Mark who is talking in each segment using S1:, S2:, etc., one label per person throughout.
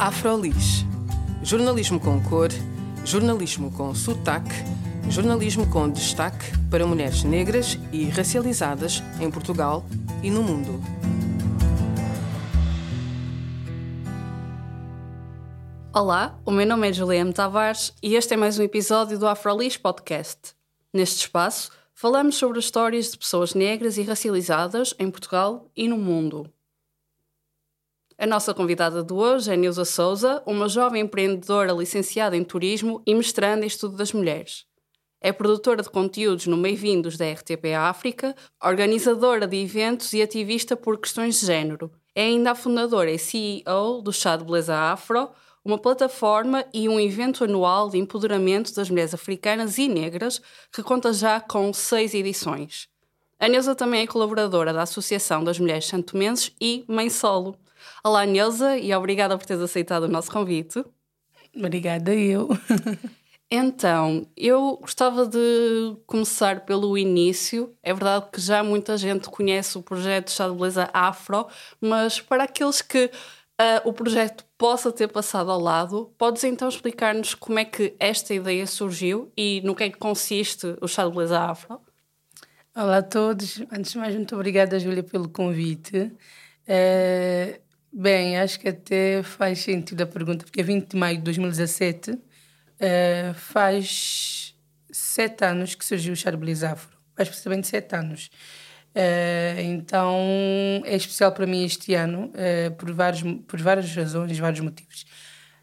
S1: Afrolis. Jornalismo com cor, jornalismo com sotaque, jornalismo com destaque para mulheres negras e racializadas em Portugal e no mundo.
S2: Olá, o meu nome é Juliana Tavares e este é mais um episódio do Afrolis Podcast. Neste espaço, falamos sobre as histórias de pessoas negras e racializadas em Portugal e no mundo. A nossa convidada de hoje é Neuza Souza, uma jovem empreendedora licenciada em turismo e mestranda em estudo das mulheres. É produtora de conteúdos no Meio-Vindos da RTP África, organizadora de eventos e ativista por questões de género. É ainda a fundadora e CEO do Chá de Beleza Afro, uma plataforma e um evento anual de empoderamento das mulheres africanas e negras que conta já com seis edições. A Neuza também é colaboradora da Associação das Mulheres Santomenses e mãe solo. Olá, Neuza, e obrigada por teres aceitado o nosso convite.
S3: Obrigada, eu.
S2: Então, eu gostava de começar pelo início. É verdade que já muita gente conhece o projeto Chá de Beleza Afro, mas para aqueles que uh, o projeto possa ter passado ao lado, podes então explicar-nos como é que esta ideia surgiu e no que é que consiste o Chá de Beleza Afro?
S3: Olá a todos. Antes de mais, muito obrigada, Júlia, pelo convite. Uh, Bem, acho que até faz sentido a pergunta, porque é 20 de maio de 2017, uh, faz sete anos que surgiu o Charbeliz Afro. Faz precisamente sete anos. Uh, então é especial para mim este ano, uh, por, vários, por várias razões, vários motivos.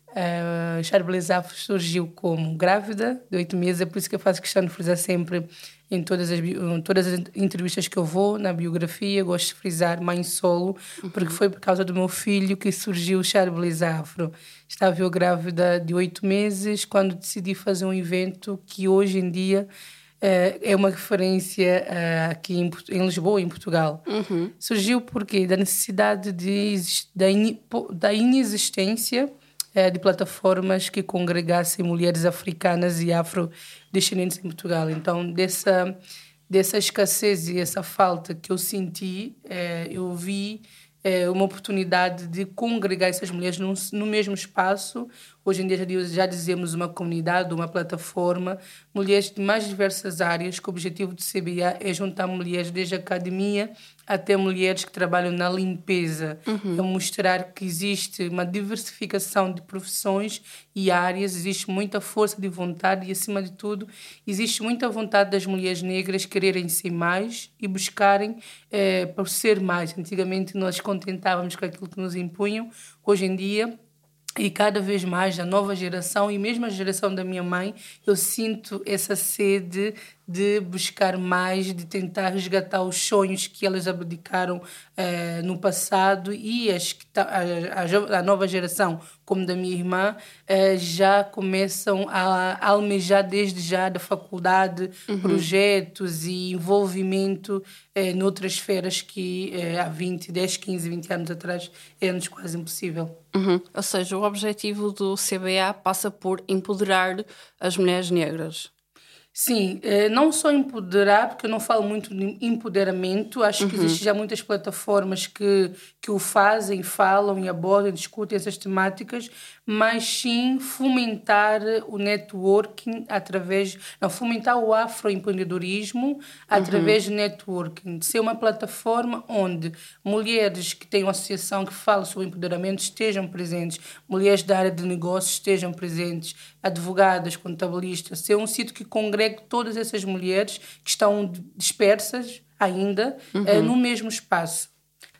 S3: Uh, Afro surgiu como grávida de oito meses, é por isso que eu faço questão de frisar sempre em todas as, em todas as entrevistas que eu vou, na biografia, gosto de frisar mãe solo, uhum. porque foi por causa do meu filho que surgiu o Charbeliz Afro. Estava eu grávida de oito meses quando decidi fazer um evento que hoje em dia uh, é uma referência uh, aqui em, em, Lisboa, em Portugal. Uhum. Surgiu porque da necessidade de, da, in, da inexistência eh, de plataformas que congregassem mulheres africanas e afrodescendentes em Portugal. Então, dessa, dessa escassez e essa falta que eu senti, é, eu vi é, uma oportunidade de congregar essas mulheres no, no mesmo espaço. Hoje em dia já, dizemos uma comunidade, uma plataforma, mulheres de mais diversas áreas, que o objetivo do CBA é juntar mulheres desde a academia até mulheres que trabalham na limpeza, uhum. é mostrar que existe uma diversificação de profissões e áreas, existe muita força de vontade e, acima de tudo, existe muita vontade das mulheres negras quererem ser mais e buscarem é, por ser mais. Antigamente nós contentávamos com aquilo que nos impunham, hoje em dia e cada vez mais a nova geração e mesmo a geração da minha mãe, eu sinto essa sede de buscar mais, de tentar resgatar os sonhos que elas abdicaram eh, no passado e as que a, a, a, nova geração, como da minha irmã, eh, já começam a, a almejar desde já da faculdade uhum. projetos e envolvimento eh, noutras esferas que eh, há 20, 10, 15, 20 anos atrás era-nos quase impossível.
S2: Uhum. Ou seja, o objetivo do CBA passa por empoderar as mulheres negras.
S3: Sim, eh, não só empoderar, porque eu não falo muito de empoderamento, acho uhum. que existem já muitas plataformas que, que o fazem, falam e abordam, discutem essas temáticas, mas sim fomentar o networking através, não, fomentar o afroempreendedorismo através uhum. do networking, de ser uma plataforma onde mulheres que têm uma associação que fala sobre empoderamento estejam presentes, mulheres da área de negócios estejam presentes, advogadas, contabilistas, ser um sítio que congrega todas essas mulheres que estão dispersas ainda uhum. uh, no mesmo espaço.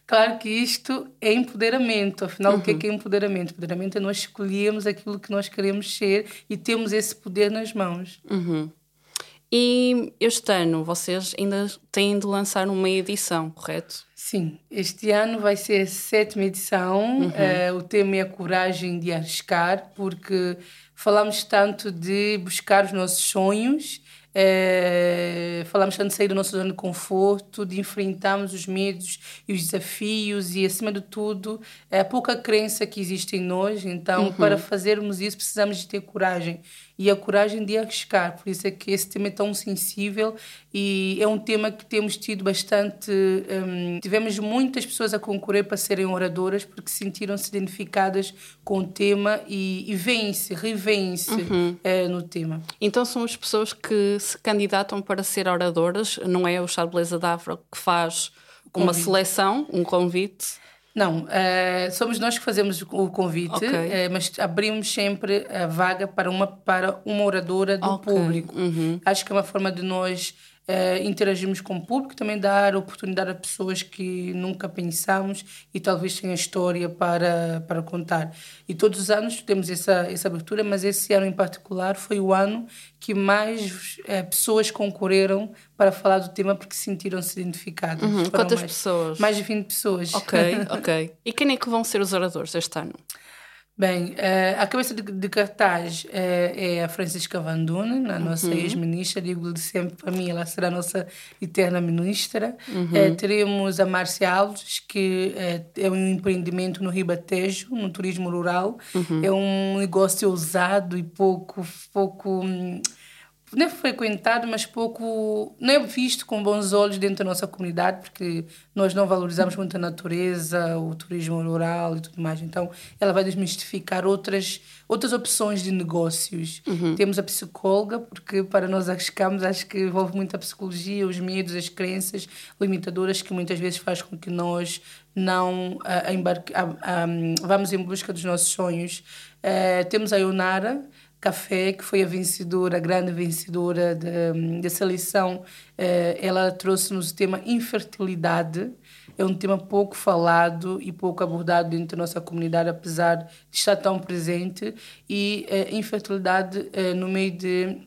S3: Claro que isto é empoderamento, afinal, uhum. o que é, uhum. que é empoderamento? Empoderamento é nós escolhermos aquilo que nós queremos ser e temos esse poder nas mãos.
S2: Uhum. E este ano vocês ainda têm de lançar uma edição, correto?
S3: Sim, este ano vai ser a sétima edição. Uhum. Uh, o tema é a coragem de arriscar, porque falamos tanto de buscar os nossos sonhos É, falamos tanto de sair da nossa zona de conforto, de enfrentarmos os medos e os desafios e, acima de tudo, é a pouca crença que existe em nós. Então, uhum. para fazermos isso, precisamos de ter coragem e a coragem de arriscar. Por isso é que esse tema é tão sensível e é um tema que temos tido bastante. Um, tivemos muitas pessoas a concorrer para serem oradoras porque sentiram-se identificadas com o tema e, e veem-se, revêem-se uhum. é, no tema.
S2: Então são as pessoas que se candidatam para ser oradoras, não é o Chá de Beleza da Afro que faz uma convite. seleção, um convite?
S3: Não, uh, somos nós que fazemos o convite, okay. uh, mas abrimos sempre a vaga para uma, para uma oradora do okay. público. Uhum. Acho que é uma forma de nós uh, interagirmos com o público, também dar oportunidade a pessoas que nunca pensamos e talvez tenham história para, para contar. E todos os anos temos essa, essa abertura, mas esse ano em particular foi o ano que mais uh, pessoas concorreram para falar do tema porque sentiram-se identificadas.
S2: Uhum. Quantas
S3: mais,
S2: pessoas?
S3: Mais de 20 pessoas.
S2: Ok, ok. E quem é que vão ser os oradores este ano?
S3: Bem, uh, a cabeça de, de cartaz uh, é a Francisca Van Dunen, a nossa uhum. ex-ministra. Digo-lhe sempre, para mim, ela será a nossa eterna ministra. Uhum. Uh, teremos a Márcia Alves, que é um empreendimento no Ribatejo, no turismo rural. Uhum. É um negócio ousado e pouco, pouco hum, não é frequentado, mas pouco, não é visto com bons olhos dentro da nossa comunidade, porque nós não valorizamos muito a natureza, o turismo rural e tudo mais. Então, ela vai desmistificar outras, outras opções de negócios. Uhum. Temos a psicóloga, porque para nós arriscarmos, acho que envolve muito a psicologia, os medos, as crenças limitadoras que muitas vezes faz com que nós não a, a embarque, a, vamos em busca dos nossos sonhos. Uh, temos a Ionara, Café, que foi a vencedora, a grande vencedora da seleção, eh, ela trouxe-nos o tema infertilidade. É um tema pouco falado e pouco abordado dentro da nossa comunidade, apesar de estar tão presente. E uh, infertilidade uh, no meio de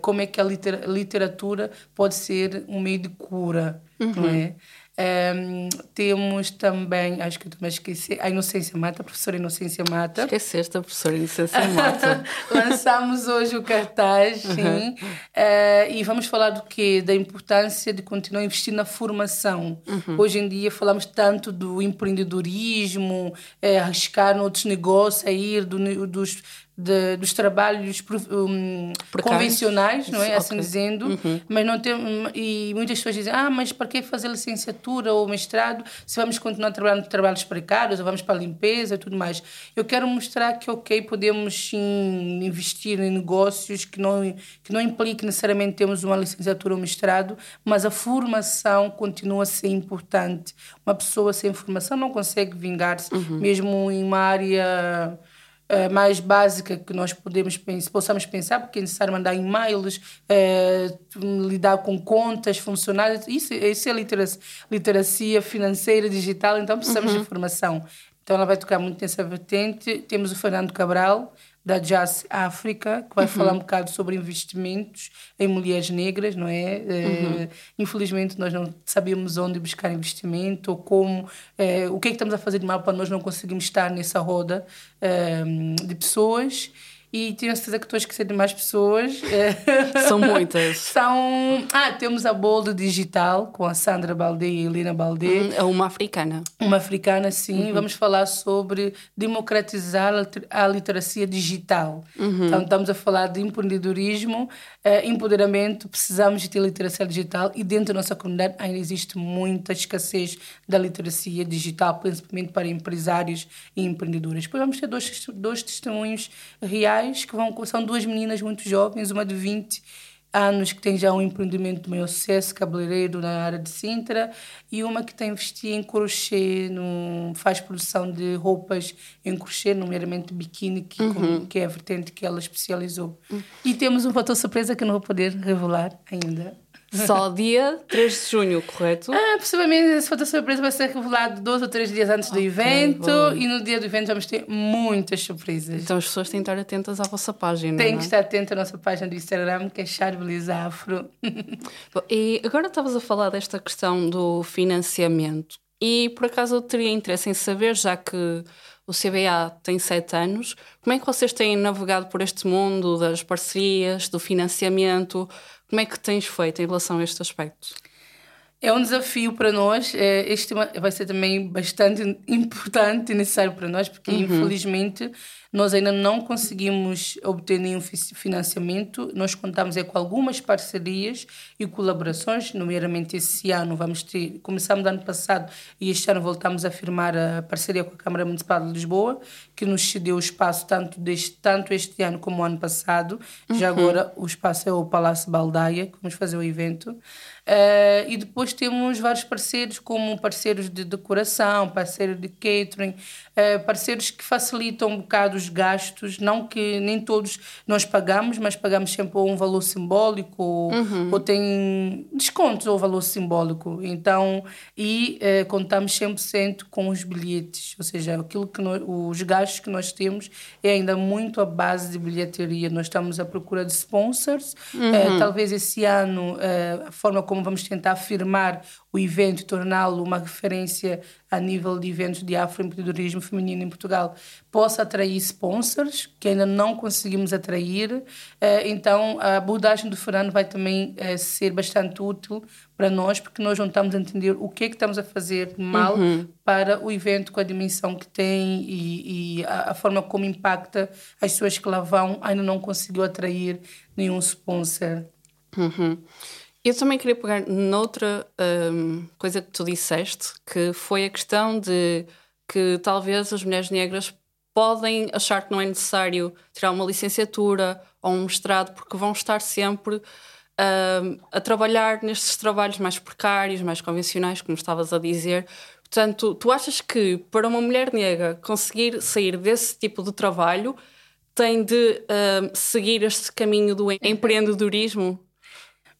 S3: como é que a literatura pode ser um meio de cura, uhum. não é? Um, temos também, acho que eu também esqueci, a Inocência Mata, a professora Inocência Mata.
S2: Esqueceste a professora Inocência Mata.
S3: Lançamos hoje o cartaz, sim. Uhum. Uh, e vamos falar do quê? Da importância de continuar a investir na formação. Uhum. Hoje em dia falamos tanto do empreendedorismo, é, arriscar outros negócios, sair do, dos de, dos trabalhos um, convencionais, não é? Assim okay. Dizendo, uhum. mas não tem e muitas pessoas dizem: "Ah, mas para que fazer licenciatura ou mestrado se vamos continuar trabalhando trabalhos precários, ou vamos para a limpeza e tudo mais?". Eu quero mostrar que OK, podemos sim investir em negócios que não que não implique necessariamente termos uma licenciatura ou mestrado, mas a formação continua a ser importante. Uma pessoa sem formação não consegue vingar-se, uhum. mesmo em uma área uh, mais básica que nós podemos pensar, possamos pensar, porque é necessário mandar e-mails, uh, lidar com contas, funcionários, isso, isso é literacia, literacia financeira, digital, então precisamos uhum. de formação. Então ela vai tocar muito nessa vertente. Temos o Fernando Cabral, da Jazz África, que vai uhum. falar um bocado sobre investimentos em mulheres negras, não é? Uhum. Uh, infelizmente nós não sabemos onde buscar investimento ou como, uh, o que é que estamos a fazer de mal para nós não conseguirmos estar nessa roda uh, de pessoas e tenho certeza que estou a esquecer de mais pessoas.
S2: São muitas.
S3: São. Ah, temos a Boldo Digital com a Sandra Baldé e a Helena Baldé. Hum,
S2: é uma africana.
S3: Uma africana, sim. Uhum. Vamos falar sobre democratizar a literacia digital. Uhum. Então, estamos a falar de empreendedorismo, eh, empoderamento. Precisamos de ter literacia digital e dentro da nossa comunidade ainda existe muita escassez da literacia digital, principalmente para empresários e empreendedores. Depois vamos ter dois, dois testemunhos reais que vão são duas meninas muito jovens, uma de 20 anos que tem já um empreendimento de maior sucesso, cabeleireiro na área de Sintra, e uma que tem investir em crochê, no, faz produção de roupas em crochê, nomeadamente biquíni, que, uhum. que é a vertente que ela especializou. Uhum. E temos um fator surpresa que não vou poder revelar ainda.
S2: Só dia 3 de junho, correto?
S3: Ah, possivelmente esse foto surpresa vai ser revelado dois ou três dias antes do okay, evento bom. e no dia do evento vamos ter muitas surpresas.
S2: Então as pessoas têm que estar atentas à vossa página.
S3: Tem
S2: que
S3: é? estar atento à nossa página do Instagram, que é Charbeliz Afro.
S2: e agora estavas a falar desta questão do financiamento. E por acaso eu teria interesse em saber, já que o CBA tem sete anos. Como é que vocês têm navegado por este mundo das parcerias, do financiamento? Como é que tens feito em relação a este aspecto?
S3: É um desafio para nós. É, este vai ser também bastante importante e necessário para nós, porque uhum. infelizmente nós ainda não conseguimos obter nenhum financiamento. Nós contamos é, com algumas parcerias e colaborações, nomeadamente esse ano vamos ter, começamos ano passado e este ano voltamos a firmar a parceria com a Câmara Municipal de Lisboa, que nos cedeu o espaço tanto, deste, tanto este ano como o ano passado. Uhum. Já agora o espaço é o Palácio Baldaia, que vamos fazer o evento. Uh, e depois temos vários parceiros, como parceiros de decoração, parceiros de catering, uh, parceiros que facilitam um bocado os gastos, não que nem todos nós pagamos, mas pagamos sempre um valor simbólico uhum. ou tem descontos ou valor simbólico. Então, e uh, contamos 100% com os bilhetes, ou seja, aquilo que nós, os gastos que nós temos é ainda muito a base de bilheteria. Nós estamos à procura de sponsors. Uhum. talvez esse ano a forma como vamos tentar afirmar o evento e torná-lo uma referência a nível de eventos de afroempreendedorismo feminino em Portugal, possa atrair sponsors, que ainda não conseguimos atrair. Eh, então, a abordagem do Fernando vai também eh, ser bastante útil para nós, porque nós não estamos a entender o que é que estamos a fazer mal uhum. para o evento com a dimensão que tem e, e a, a, forma como impacta as pessoas que lá vão, ainda não conseguiu atrair nenhum sponsor.
S2: Uhum. Eu também queria pegar noutra um, coisa que tu disseste, que foi a questão de que talvez as mulheres negras podem achar que não é necessário tirar uma licenciatura ou um mestrado porque vão estar sempre um, a trabalhar nestes trabalhos mais precários, mais convencionais, como estavas a dizer. Portanto, tu achas que para uma mulher negra conseguir sair desse tipo de trabalho tem de um, seguir este caminho do empreendedorismo?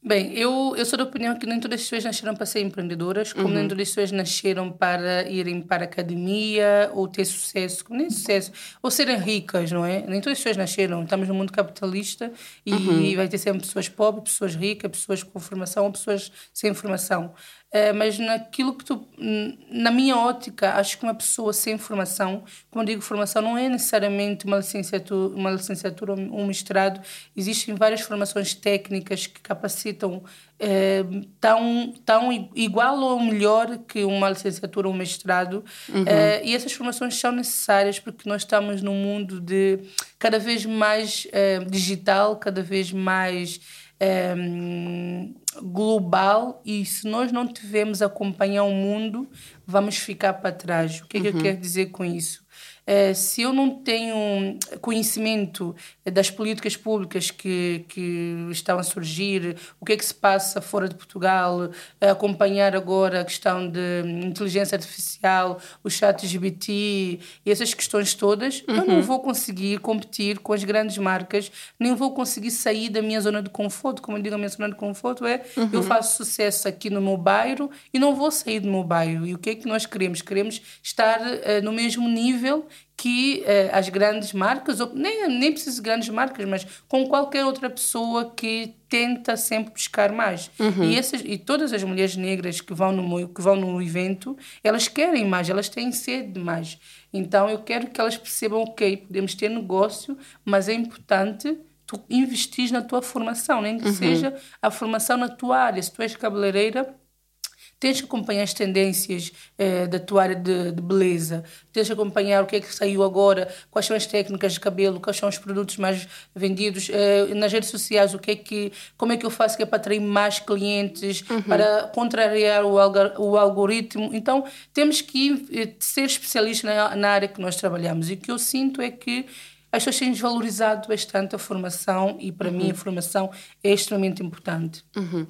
S3: Bem, eu, eu sou da opinião que nem todas as pessoas nasceram para ser empreendedoras, como uhum. nem todas as pessoas nasceram para irem para a academia ou ter sucesso, nem sucesso, ou serem ricas, não é? Nem todas as pessoas nasceram. Estamos no mundo capitalista e uhum. vai ter sempre pessoas pobres, pessoas ricas, pessoas com formação ou pessoas sem formação. Uh, mas naquilo que tu, na minha ótica, acho que uma pessoa sem formação, como digo, formação não é necessariamente uma licenciatura, uma licenciatura ou um mestrado. Existem várias formações técnicas que capacitam uh, tão, tão igual ou melhor que uma licenciatura ou um mestrado. Uhum. Uh, e essas formações são necessárias porque nós estamos num mundo de cada vez mais digital, cada vez mais um, global e se nós não tivermos acompanhar o mundo, vamos ficar para trás. O que é que eu uhum. quero dizer com isso? Eh, se eu não tenho conhecimento das políticas públicas que, que estão a surgir, o que é que se passa fora de Portugal, acompanhar agora a questão de inteligência artificial, o chat LGBT e essas questões todas, uhum. eu não uhum. vou conseguir competir com as grandes marcas, nem vou conseguir sair da minha zona de conforto. Como eu digo, a minha zona de conforto é uhum. eu faço sucesso aqui no meu bairro e não vou sair do meu bairro. E o que é que nós queremos? Queremos estar uh, no mesmo nível que eh, as grandes marcas, ou nem, nem preciso de grandes marcas, mas com qualquer outra pessoa que tenta sempre buscar mais. Uhum. E, essas, e todas as mulheres negras que vão, no, que vão no evento, elas querem mais, elas têm sede de mais. Então eu quero que elas percebam, ok, podemos ter negócio, mas é importante tu investir na tua formação, nem que uhum. seja a formação na tua área. Se tu és cabeleireira, Tens que acompanhar as tendências eh, da tua área de, de, beleza. Tens que acompanhar o que é que saiu agora, quais são as técnicas de cabelo, quais são os produtos mais vendidos eh, nas redes sociais, o que é que, como é que eu faço que é para atrair mais clientes, uhum. para contrariar o, o algoritmo. Então, temos que eh, ser especialistas na, na área que nós trabalhamos. E o que eu sinto é que as pessoas têm desvalorizado bastante a formação e, para uhum. mim, a formação é extremamente importante.
S2: Uhum.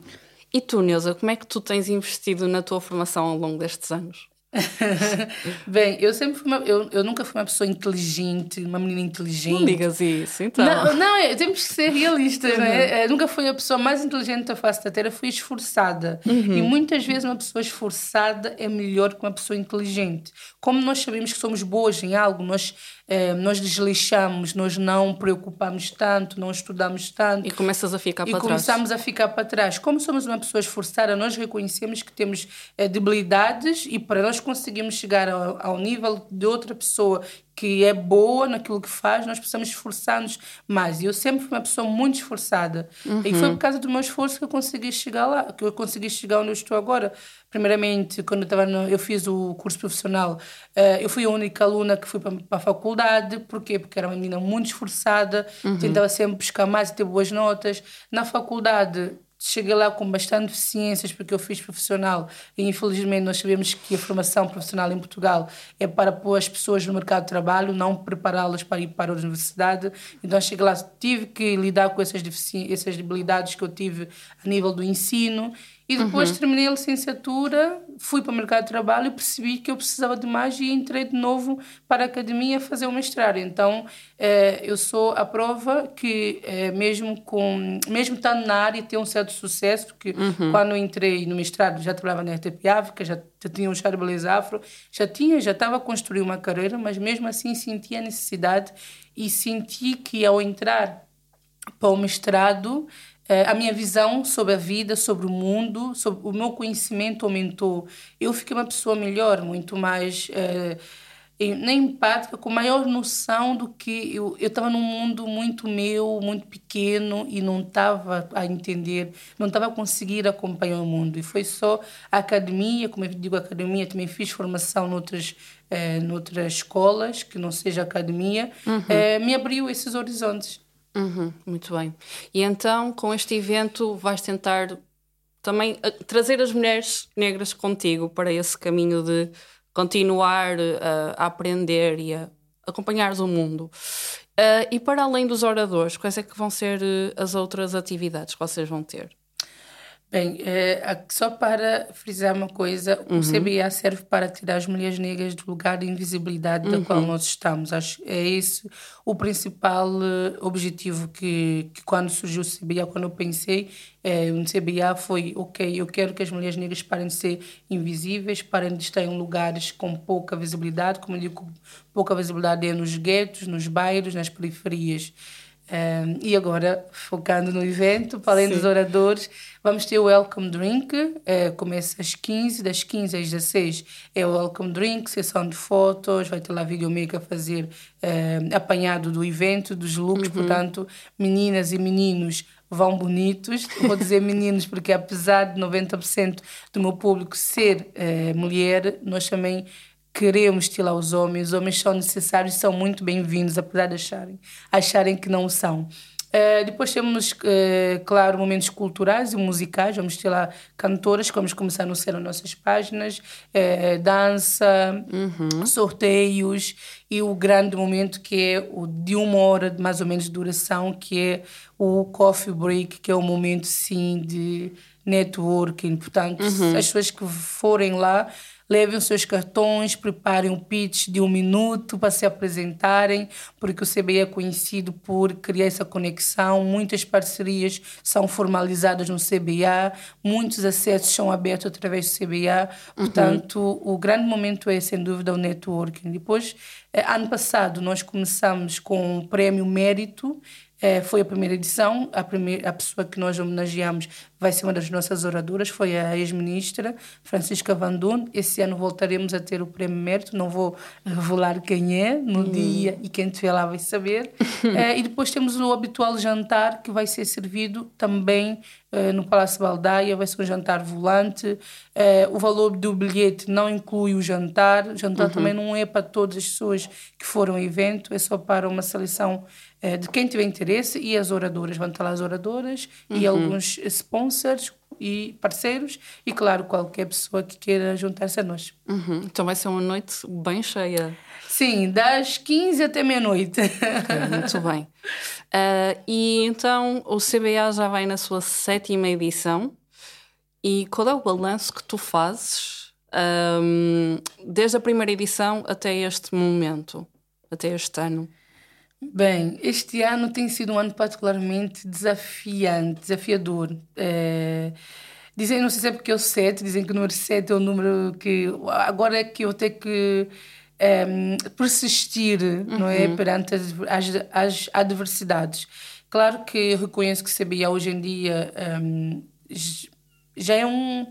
S2: E tu, Neuza, como é que tu tens investido na tua formação ao longo destes anos?
S3: Bem, eu sempre fui uma, eu, eu nunca fui uma pessoa inteligente, uma menina inteligente. Não
S2: digas isso, então.
S3: Não, não é, temos que ser realistas, uhum. né? Eu nunca fui a pessoa mais inteligente da face da Terra, fui esforçada. Uhum. E muitas vezes uma pessoa esforçada é melhor que uma pessoa inteligente. Como nós sabemos que somos boas em algo, nós eh, nós desleixamos, nós não preocupamos tanto, não estudamos tanto.
S2: E começas a ficar para
S3: trás. E começamos a ficar para trás. Como somos uma pessoa esforçada, nós reconhecemos que temos eh, debilidades e para nós conseguimos chegar ao, ao nível de outra pessoa que é boa naquilo que faz, nós precisamos esforçar-nos mais. E eu sempre fui uma pessoa muito esforçada. Uhum. E foi por causa do meu esforço que eu consegui chegar lá, que eu consegui chegar onde eu estou agora. Primeiramente, quando eu, estava no, eu fiz o curso profissional, uh, eu fui a única aluna que fui para, para a faculdade. Porquê? Porque era uma menina muito esforçada, uhum. tentava sempre buscar mais e ter boas notas. Na faculdade, cheguei lá com bastante deficiências porque eu fiz profissional e infelizmente nós sabemos que a formação profissional em Portugal é para pôr as pessoas no mercado de trabalho, não prepará-las para ir para a universidade. Então cheguei lá, tive que lidar com essas, essas debilidades que eu tive a nível do ensino e depois uhum. terminei a licenciatura, fui para o mercado de trabalho e percebi que eu precisava de mais e entrei de novo para a academia fazer o mestrado. Então, eh, eu sou a prova que, eh, mesmo, com, mesmo estando na área, tem um certo sucesso, porque uhum. quando entrei no mestrado já trabalhava na RTP África, já, já tinha um chá beleza afro, já tinha, já estava a construir uma carreira, mas mesmo assim sentia a necessidade e senti que ao entrar para o mestrado a minha visão sobre a vida, sobre o mundo, sobre o meu conhecimento aumentou. Eu fiquei uma pessoa melhor, muito mais é, empática, com maior noção do que eu estava num mundo muito meu, muito pequeno e não estava a entender, não estava a conseguir acompanhar o mundo. E foi só a academia, como eu digo academia, também fiz formação noutras é, noutras escolas que não seja academia, uhum. é, me abriu esses horizontes.
S2: Uhum, muito bem. E então, com este evento, vais tentar também uh, trazer as mulheres negras contigo para esse caminho de continuar uh, a aprender e a acompanhar o mundo. Uh, e para além dos oradores, quais é que vão ser as outras atividades que vocês vão ter?
S3: Bem, é, só para frisar uma coisa, uhum. o CBA serve para tirar as mulheres negras do lugar de invisibilidade uhum. da qual nós estamos. Acho é esse o principal uh, objetivo que, que quando surgiu o CBA, quando eu pensei é, no CBA foi, ok, eu quero que as mulheres negras parem de ser invisíveis, parem de estar em lugares com pouca visibilidade, como eu digo, pouca visibilidade é nos guetos, nos bairros, nas periferias. Um, e agora, focando no evento, para além Sim. dos oradores, vamos ter o Welcome Drink, uh, começa às 15, das 15 às 16 é o Welcome Drink, sessão de fotos, vai ter lá videomaker a fazer uh, apanhado do evento, dos looks, uhum. portanto, meninas e meninos vão bonitos. Vou dizer meninos porque apesar de 90% do meu público ser uh, mulher, nós também queremos estilar os homens, os homens são necessários e são muito bem-vindos, apesar de acharem, acharem que não são. Uh, depois temos, uh, claro, momentos culturais e musicais. Vamos ter lá cantoras que vamos começar a anunciar nas nossas páginas, uh, dança, uhum. sorteios e o grande momento que é o de uma hora de mais ou menos de duração, que é o coffee break, que é o momento sim de networking. Portanto, uhum. as pessoas que forem lá levem os seus cartões, preparem um pitch de um minuto para se apresentarem, porque o CBI é conhecido por criar essa conexão. Muitas parcerias são formalizadas no CBA, muitos acessos são abertos através do CBA. Uhum. Portanto, o grande momento é, sem dúvida, o networking. Depois, eh, ano passado, nós começamos com o Prémio Mérito. É, foi a primeira edição, a, primeira, a pessoa que nós homenageamos vai ser uma das nossas oradoras, foi a ex-ministra Francisca Vandun. Esse ano voltaremos a ter o Prémio Mérito, não vou revelar quem é no hum. dia e quem estiver lá vai saber. é, e depois temos o habitual jantar que vai ser servido também é, no Palácio Baldaia, vai ser um jantar volante. É, o valor do bilhete não inclui o jantar, o jantar uhum. também não é para todas as pessoas que foram ao evento, é só para uma seleção de quem tiver interesse e as oradoras. Vão estar lá as oradoras uhum. e alguns sponsors e parceiros e, claro, qualquer pessoa que queira juntar-se a nós.
S2: Uhum. Então vai ser uma noite bem cheia.
S3: Sim, das 15 até meia-noite.
S2: Okay, muito bem. Uh, e então o CBA já vai na sua sétima edição. E qual é o balanço que tu fazes um, desde a primeira edição até este momento, até este ano?
S3: Bem, este ano tem sido um ano particularmente desafiante, desafiador. É, dizem, não sei se é porque eu sete, dizem que o número 7 é o número que. Agora é que eu tenho que é, persistir, uhum. não é? Uhum. Perante as, as, as, adversidades. Claro que eu reconheço que CBA hoje em dia um, já é um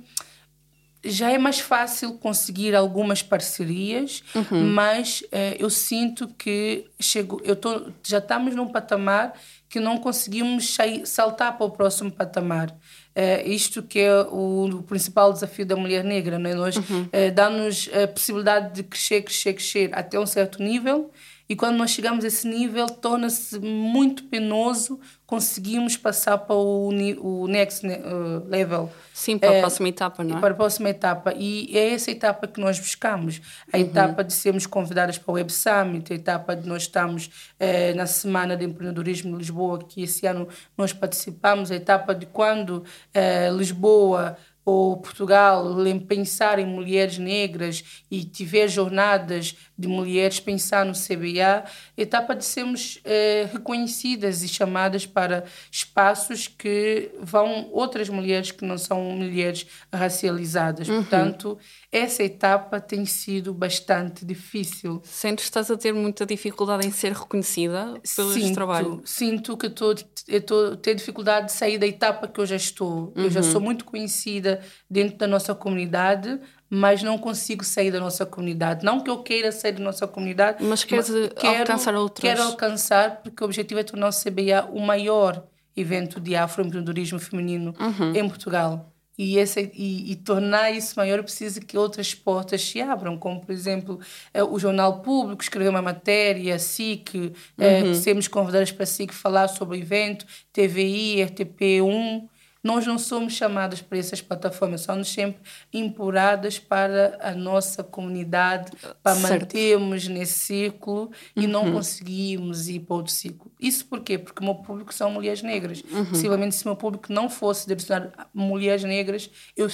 S3: já é mais fácil conseguir algumas parcerias, uhum. mas uh, eu sinto que chego, eu tô, já estamos num patamar que não conseguimos saltar para o próximo patamar. Uh, isto que é o, o, principal desafio da mulher negra, não é? Nós uhum. uh, dá-nos a possibilidade de crescer, crescer, crescer até um certo nível e quando nós chegamos a esse nível, torna-se muito penoso conseguimos passar para o, o next uh, level.
S2: Sim, para a é, próxima etapa, não é?
S3: Para a próxima etapa. E é essa etapa que nós buscamos. A uhum. etapa de sermos convidadas para o Web Summit, a etapa de nós estamos eh, na Semana de Empreendedorismo de Lisboa, que esse ano nós participamos, a etapa de quando eh, Lisboa ou Portugal pensar em mulheres negras e tiver jornadas de mulheres pensar no CBA, etapa de sermos eh, reconhecidas e chamadas para espaços que vão outras mulheres que não são mulheres racializadas. Uhum. Portanto, essa etapa tem sido bastante difícil.
S2: Sentes que estás a ter muita dificuldade em ser reconhecida pelo
S3: sinto,
S2: trabalho?
S3: Sinto que estou a ter dificuldade de sair da etapa que eu já estou. Uhum. Eu já uhum. sou muito conhecida dentro da nossa comunidade, mas não consigo sair da nossa comunidade. Não que eu queira sair da nossa comunidade,
S2: mas mas quero, alcançar outros?
S3: Quero alcançar, porque o objetivo é tornar o CBA o maior evento de afroempreendedorismo feminino uhum. em Portugal. E, esse, e, e, tornar isso maior precisa que outras portas se abram, como, por exemplo, eh, o Jornal Público escrever uma matéria, a SIC, eh, uhum. sermos convidados para a SIC falar sobre o evento, TVI, RTP1, nós não somos chamadas para essas plataformas, somos sempre empurradas para a nossa comunidade, para certo. mantermos nesse círculo e uhum. não conseguimos ir para outro ciclo. Isso porquê? Porque o meu público são mulheres negras. Uhum. Possivelmente, se o meu público não fosse direcionado a mulheres negras, eu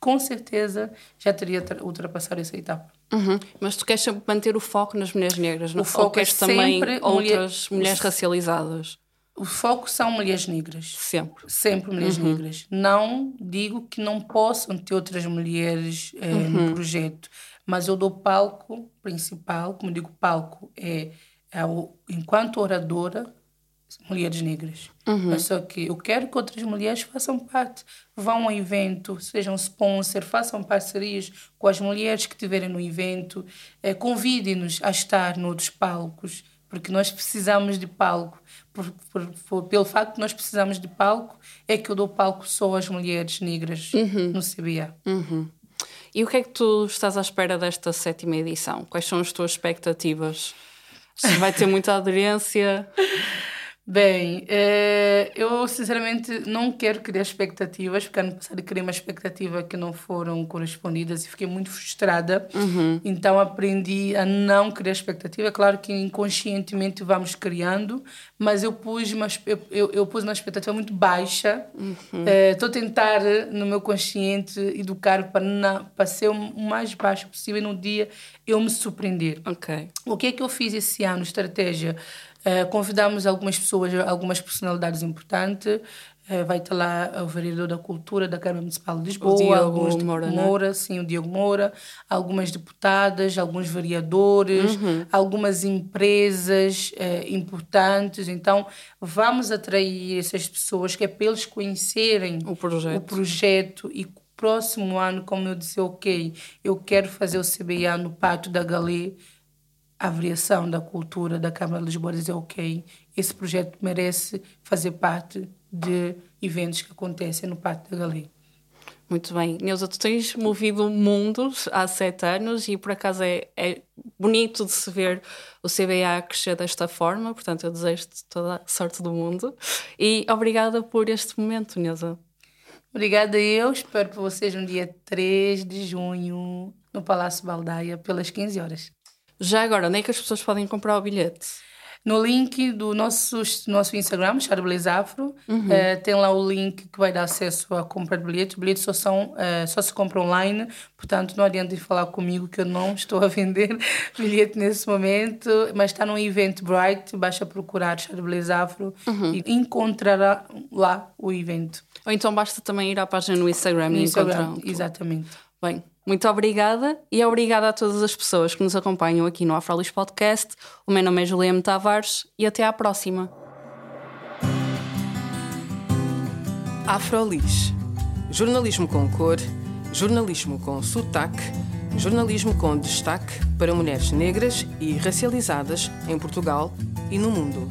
S3: com certeza já teria ultrapassado essa etapa.
S2: Uhum. Mas tu queres sempre manter o foco nas mulheres negras, não? O foco Ou queres é também outras mulher... mulheres racializadas?
S3: O foco são mulheres negras.
S2: Sempre.
S3: Sempre mulheres uhum. negras. Não digo que não possam ter outras mulheres é, uhum. no projeto, mas eu dou palco principal, como digo, palco é, é o, enquanto oradora, mulheres negras. Uhum. Mas só que eu quero que outras mulheres façam parte, vão ao evento, sejam sponsor, façam parcerias com as mulheres que estiverem no evento, é, convidem-nos a estar noutros palcos, porque nós precisamos de palco por, por, por, pelo facto de nós precisamos de palco, é que eu dou palco só às mulheres negras uhum. no CBA.
S2: Uhum. E o que é que tu estás à espera desta sétima edição? Quais são as tuas expectativas? Se vai ter muita aderência?
S3: Bem, eh, eu sinceramente não quero criar expectativas, porque ano passado criei uma expectativa que não foram correspondidas e fiquei muito frustrada. Uhum. Então aprendi a não criar expectativa. Claro que inconscientemente vamos criando, mas eu pus uma, eu, eu, pus uma expectativa muito baixa. Estou uhum. a tentar, no meu consciente, educar para, não, para ser o mais baixo possível e no dia eu me surpreender.
S2: Okay.
S3: O que é que eu fiz esse ano? Estratégia Uh, convidamos algumas pessoas, algumas personalidades importantes. Uh, vai estar lá o vereador da Cultura da Câmara Municipal de Lisboa,
S2: o Diogo alguns Moura,
S3: né? Moura sim, o Diogo Moura, algumas deputadas, alguns vereadores, uhum. algumas empresas uh, importantes. Então, vamos atrair essas pessoas que é para eles conhecerem
S2: o projeto,
S3: o projeto e próximo ano, como eu disse, ok, eu quero fazer o CBA no Pátio da Galé a variação da cultura da Câmara de Lisboa dizer, ok, esse projeto merece fazer parte de eventos que acontecem no Parque da Galé.
S2: Muito bem. Neuza, tu tens movido mundos há sete anos e por acaso é, é bonito de se ver o CBA crescer desta forma, portanto eu desejo-te toda a sorte do mundo e obrigada por este momento, Neuza.
S3: Obrigada eu, espero por vocês no dia 3 de junho no Palácio Baldaia pelas 15 horas.
S2: Já agora, onde é que as pessoas podem comprar o bilhete?
S3: No link do nosso, nosso Instagram, Charbelaise Afro, uhum. uh, tem lá o link que vai dar acesso à compra de bilhetes. Bilhetes só, são, uh, só se compra online, portanto não adianta falar comigo que eu não estou a vender bilhete nesse momento, mas está no evento Bright, basta procurar Charbelaise Afro uhum. e encontrará lá o evento.
S2: Ou então basta também ir à página no Instagram, no e Instagram encontrar.
S3: Exatamente.
S2: Bem, muito obrigada e obrigada a todas as pessoas que nos acompanham aqui no Afrolis Podcast. O meu nome é Juliana Tavares e até à próxima.
S1: Afrolis. Jornalismo com cor, jornalismo com sotaque, jornalismo com destaque para mulheres negras e racializadas em Portugal e no mundo.